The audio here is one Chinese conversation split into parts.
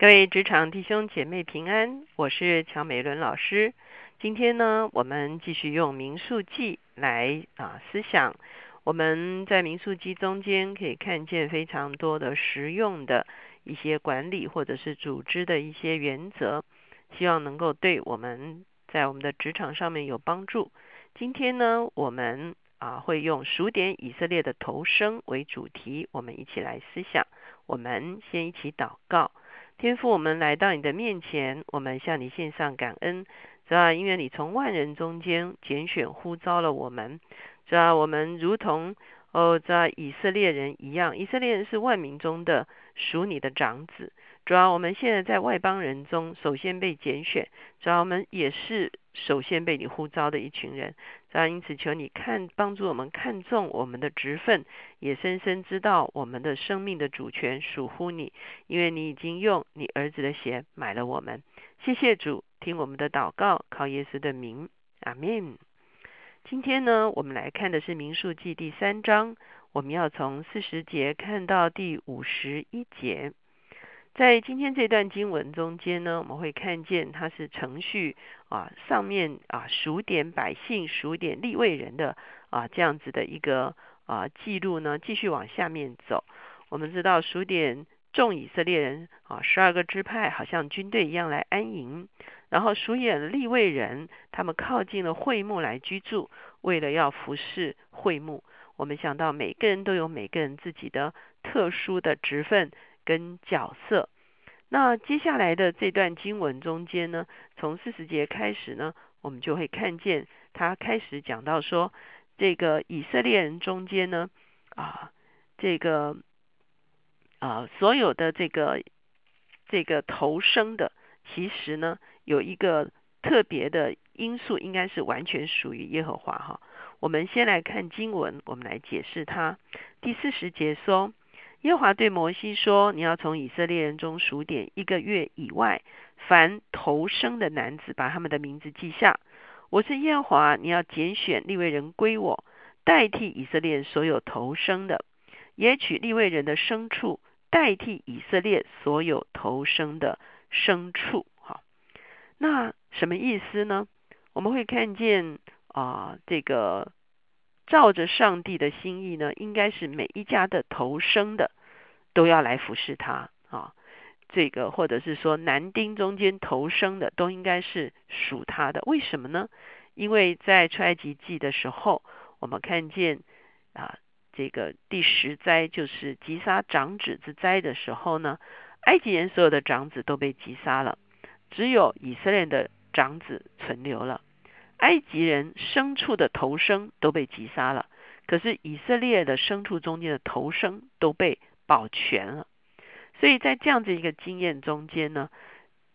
各位职场弟兄姐妹平安，我是乔美伦老师。今天呢，我们继续用民数记来啊思想。我们在民数记中间可以看见非常多的实用的一些管理或者是组织的一些原则，希望能够对我们在我们的职场上面有帮助。今天呢，我们啊会用数点以色列的头生为主题，我们一起来思想。我们先一起祷告。天父，我们来到你的面前，我们向你献上感恩，主要因为你从万人中间拣选呼召了我们，主要我们如同哦在以色列人一样，以色列人是万民中的属你的长子。主要我们现在在外邦人中首先被拣选，主要我们也是首先被你呼召的一群人。主要因此求你看帮助我们看重我们的职分，也深深知道我们的生命的主权属乎你，因为你已经用你儿子的血买了我们。谢谢主，听我们的祷告，靠耶稣的名，阿门。今天呢，我们来看的是民数记第三章，我们要从四十节看到第五十一节。在今天这段经文中间呢，我们会看见它是程序啊，上面啊数点百姓、数点立位人的啊这样子的一个啊记录呢，继续往下面走。我们知道数点众以色列人啊，十二个支派好像军队一样来安营，然后数点立位人，他们靠近了会幕来居住，为了要服侍会幕。我们想到每个人都有每个人自己的特殊的职分。跟角色，那接下来的这段经文中间呢，从四十节开始呢，我们就会看见他开始讲到说，这个以色列人中间呢，啊，这个啊，所有的这个这个投生的，其实呢，有一个特别的因素，应该是完全属于耶和华哈。我们先来看经文，我们来解释它。第四十节说。耶和华对摩西说：“你要从以色列人中数点一个月以外，凡头生的男子，把他们的名字记下。我是耶和华，你要拣选立位人归我，代替以色列所有头生的，也取立位人的牲畜代替以色列所有头生的牲畜。”哈，那什么意思呢？我们会看见啊，这个。照着上帝的心意呢，应该是每一家的头生的都要来服侍他啊。这个或者是说男丁中间头生的都应该是属他的。为什么呢？因为在出埃及记的时候，我们看见啊，这个第十灾就是击杀长子之灾的时候呢，埃及人所有的长子都被击杀了，只有以色列的长子存留了。埃及人牲畜的头生都被击杀了，可是以色列的牲畜中间的头生都被保全了。所以在这样子一个经验中间呢，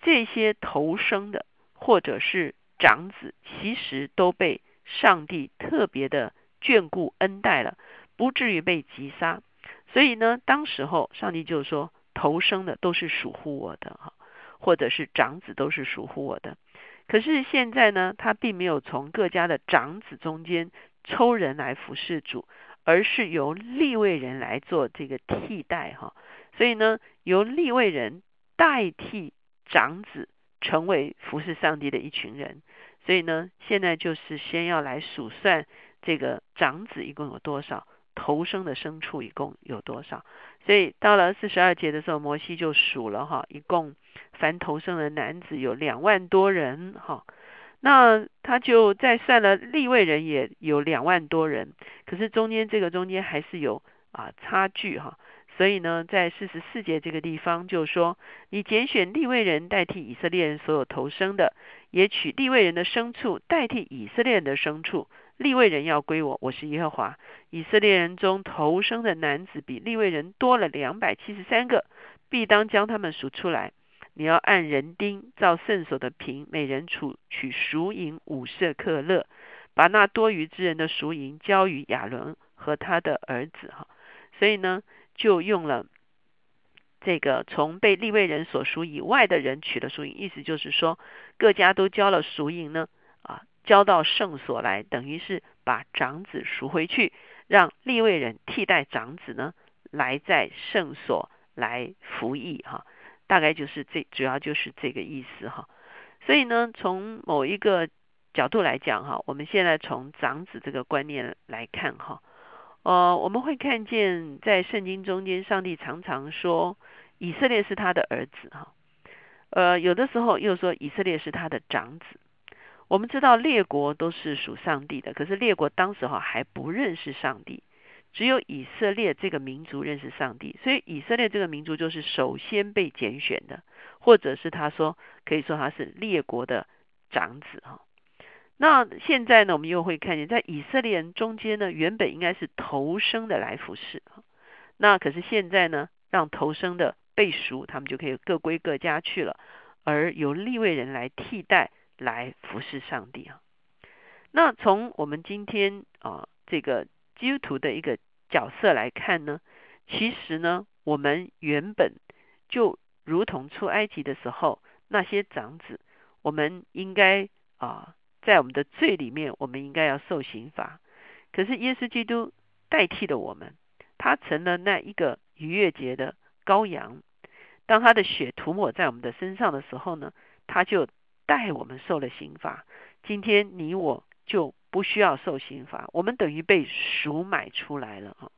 这些头生的或者是长子，其实都被上帝特别的眷顾恩待了，不至于被击杀。所以呢，当时候上帝就说，头生的都是属乎我的哈，或者是长子都是属乎我的。可是现在呢，他并没有从各家的长子中间抽人来服侍主，而是由立位人来做这个替代哈。所以呢，由立位人代替长子，成为服侍上帝的一群人。所以呢，现在就是先要来数算这个长子一共有多少，头生的牲畜一共有多少。所以到了四十二节的时候，摩西就数了哈，一共。凡头生的男子有两万多人，哈，那他就再算了立位人也有两万多人，可是中间这个中间还是有啊差距哈，所以呢，在四十四节这个地方就说，你拣选立位人代替以色列人所有头生的，也取立位人的牲畜代替以色列人的牲畜，立位人要归我，我是耶和华。以色列人中头生的男子比立位人多了两百七十三个，必当将他们数出来。你要按人丁照圣所的平，每人处取赎银五色克勒，把那多余之人的赎银交于亚伦和他的儿子哈。所以呢，就用了这个从被立位人所赎以外的人取了赎银，意思就是说各家都交了赎银呢啊，交到圣所来，等于是把长子赎回去，让立位人替代长子呢来在圣所来服役哈。大概就是这主要就是这个意思哈。所以呢，从某一个角度来讲哈，我们现在从长子这个观念来看哈，呃，我们会看见在圣经中间，上帝常常说以色列是他的儿子哈，呃，有的时候又说以色列是他的长子。我们知道列国都是属上帝的，可是列国当时哈还不认识上帝，只有以色列这个民族认识上帝，所以以色列这个民族就是首先被拣选的，或者是他说可以说他是列国的长子哈。那现在呢，我们又会看见在以色列人中间呢，原本应该是头生的来服侍那可是现在呢，让头生的被赎，他们就可以各归各家去了，而由立位人来替代。来服侍上帝啊！那从我们今天啊这个基督徒的一个角色来看呢，其实呢，我们原本就如同出埃及的时候那些长子，我们应该啊在我们的罪里面，我们应该要受刑罚。可是耶稣基督代替了我们，他成了那一个逾越节的羔羊。当他的血涂抹在我们的身上的时候呢，他就。代我们受了刑罚，今天你我就不需要受刑罚，我们等于被赎买出来了啊！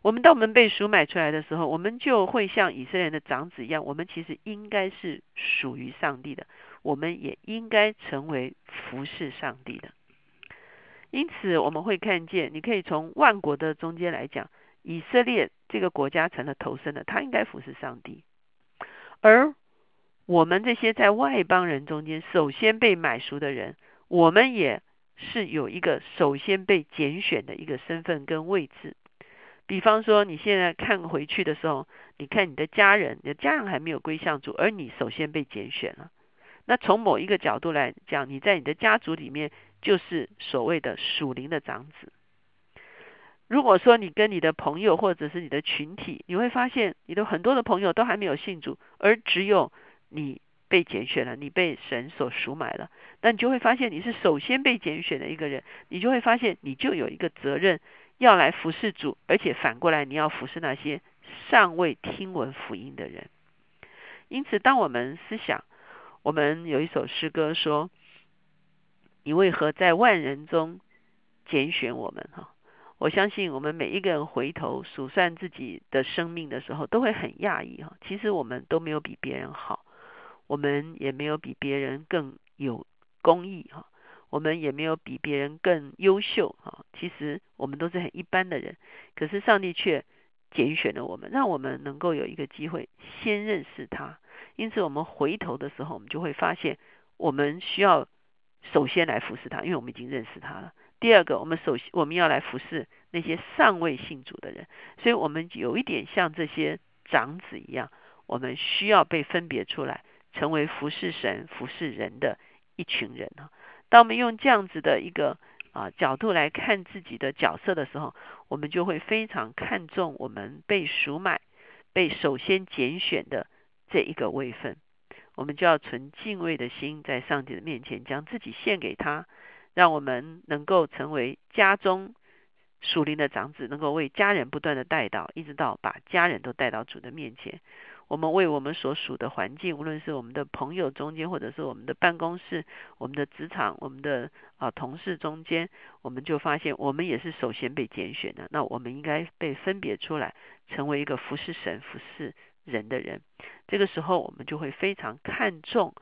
我们当我们被赎买出来的时候，我们就会像以色列人的长子一样，我们其实应该是属于上帝的，我们也应该成为服侍上帝的。因此，我们会看见，你可以从万国的中间来讲，以色列这个国家成了头生的，他应该服侍上帝，而。我们这些在外邦人中间首先被买赎的人，我们也是有一个首先被拣选的一个身份跟位置。比方说，你现在看回去的时候，你看你的家人，你的家人还没有归向主，而你首先被拣选了。那从某一个角度来讲，你在你的家族里面就是所谓的属灵的长子。如果说你跟你的朋友或者是你的群体，你会发现你的很多的朋友都还没有信主，而只有你被拣选了，你被神所赎买了，那你就会发现你是首先被拣选的一个人，你就会发现你就有一个责任要来服侍主，而且反过来你要服侍那些尚未听闻福音的人。因此，当我们思想，我们有一首诗歌说：“你为何在万人中拣选我们？”哈，我相信我们每一个人回头数算自己的生命的时候，都会很讶异哈。其实我们都没有比别人好。我们也没有比别人更有公义哈，我们也没有比别人更优秀哈。其实我们都是很一般的人，可是上帝却拣选了我们，让我们能够有一个机会先认识他。因此，我们回头的时候，我们就会发现，我们需要首先来服侍他，因为我们已经认识他了。第二个，我们首先我们要来服侍那些尚未信主的人，所以我们有一点像这些长子一样，我们需要被分别出来。成为服侍神、服侍人的一群人啊！当我们用这样子的一个啊角度来看自己的角色的时候，我们就会非常看重我们被赎买、被首先拣选的这一个位分。我们就要存敬畏的心，在上帝的面前将自己献给他，让我们能够成为家中属灵的长子，能够为家人不断的带到，一直到把家人都带到主的面前。我们为我们所属的环境，无论是我们的朋友中间，或者是我们的办公室、我们的职场、我们的啊同事中间，我们就发现，我们也是首先被拣选的。那我们应该被分别出来，成为一个服侍神、服侍人的人。这个时候，我们就会非常看重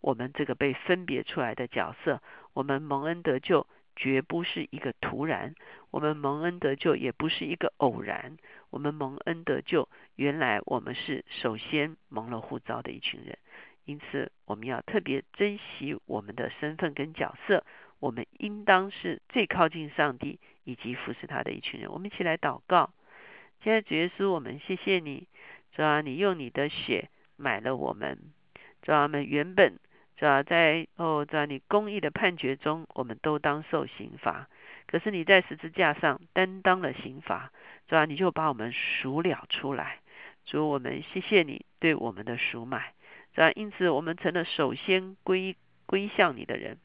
我们这个被分别出来的角色。我们蒙恩得救，绝不是一个突然；我们蒙恩得救，也不是一个偶然。我们蒙恩得救，原来我们是首先蒙了护照的一群人，因此我们要特别珍惜我们的身份跟角色。我们应当是最靠近上帝以及服侍他的一群人。我们一起来祷告。现在主耶稣，我们谢谢你，主啊，你用你的血买了我们，主啊，我们原本主啊在哦，在你公义的判决中，我们都当受刑罚。可是你在十字架上担当了刑罚。是吧？你就把我们赎了出来，主，我们谢谢你对我们的赎买，是吧？因此，我们成了首先归归向你的人，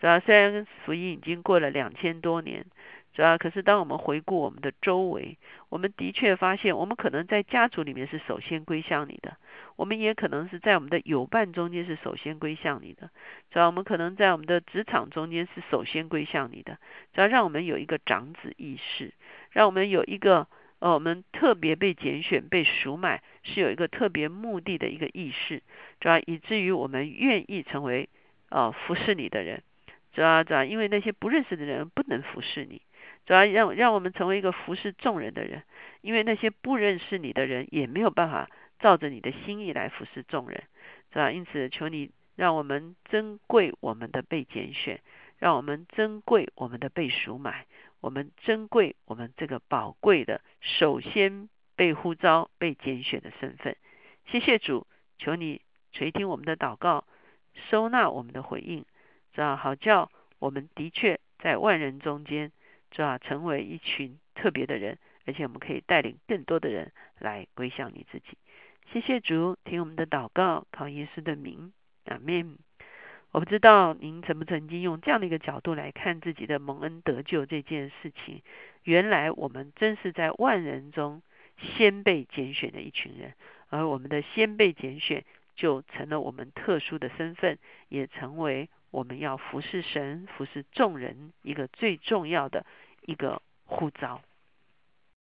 是吧？虽然福音已经过了两千多年，主要可是当我们回顾我们的周围，我们的确发现，我们可能在家族里面是首先归向你的，我们也可能是在我们的友伴中间是首先归向你的。主要我们可能在我们的职场中间是首先归向你的。主要让我们有一个长子意识，让我们有一个呃，我们特别被拣选、被赎买，是有一个特别目的的一个意识。主要以至于我们愿意成为呃服侍你的人。主要主要因为那些不认识的人不能服侍你。主要让让我们成为一个服侍众人的人，因为那些不认识你的人也没有办法照着你的心意来服侍众人，是吧？因此，求你让我们珍贵我们的被拣选，让我们珍贵我们的被赎买，我们珍贵我们这个宝贵的首先被呼召、被拣选的身份。谢谢主，求你垂听我们的祷告，收纳我们的回应，这好叫我们的确在万人中间。主要成为一群特别的人，而且我们可以带领更多的人来归向你自己。谢谢主，听我们的祷告，靠耶稣的名，阿门。我不知道您曾不曾经用这样的一个角度来看自己的蒙恩得救这件事情。原来我们真是在万人中先被拣选的一群人，而我们的先被拣选，就成了我们特殊的身份，也成为我们要服侍神、服侍众人一个最重要的。一个护照。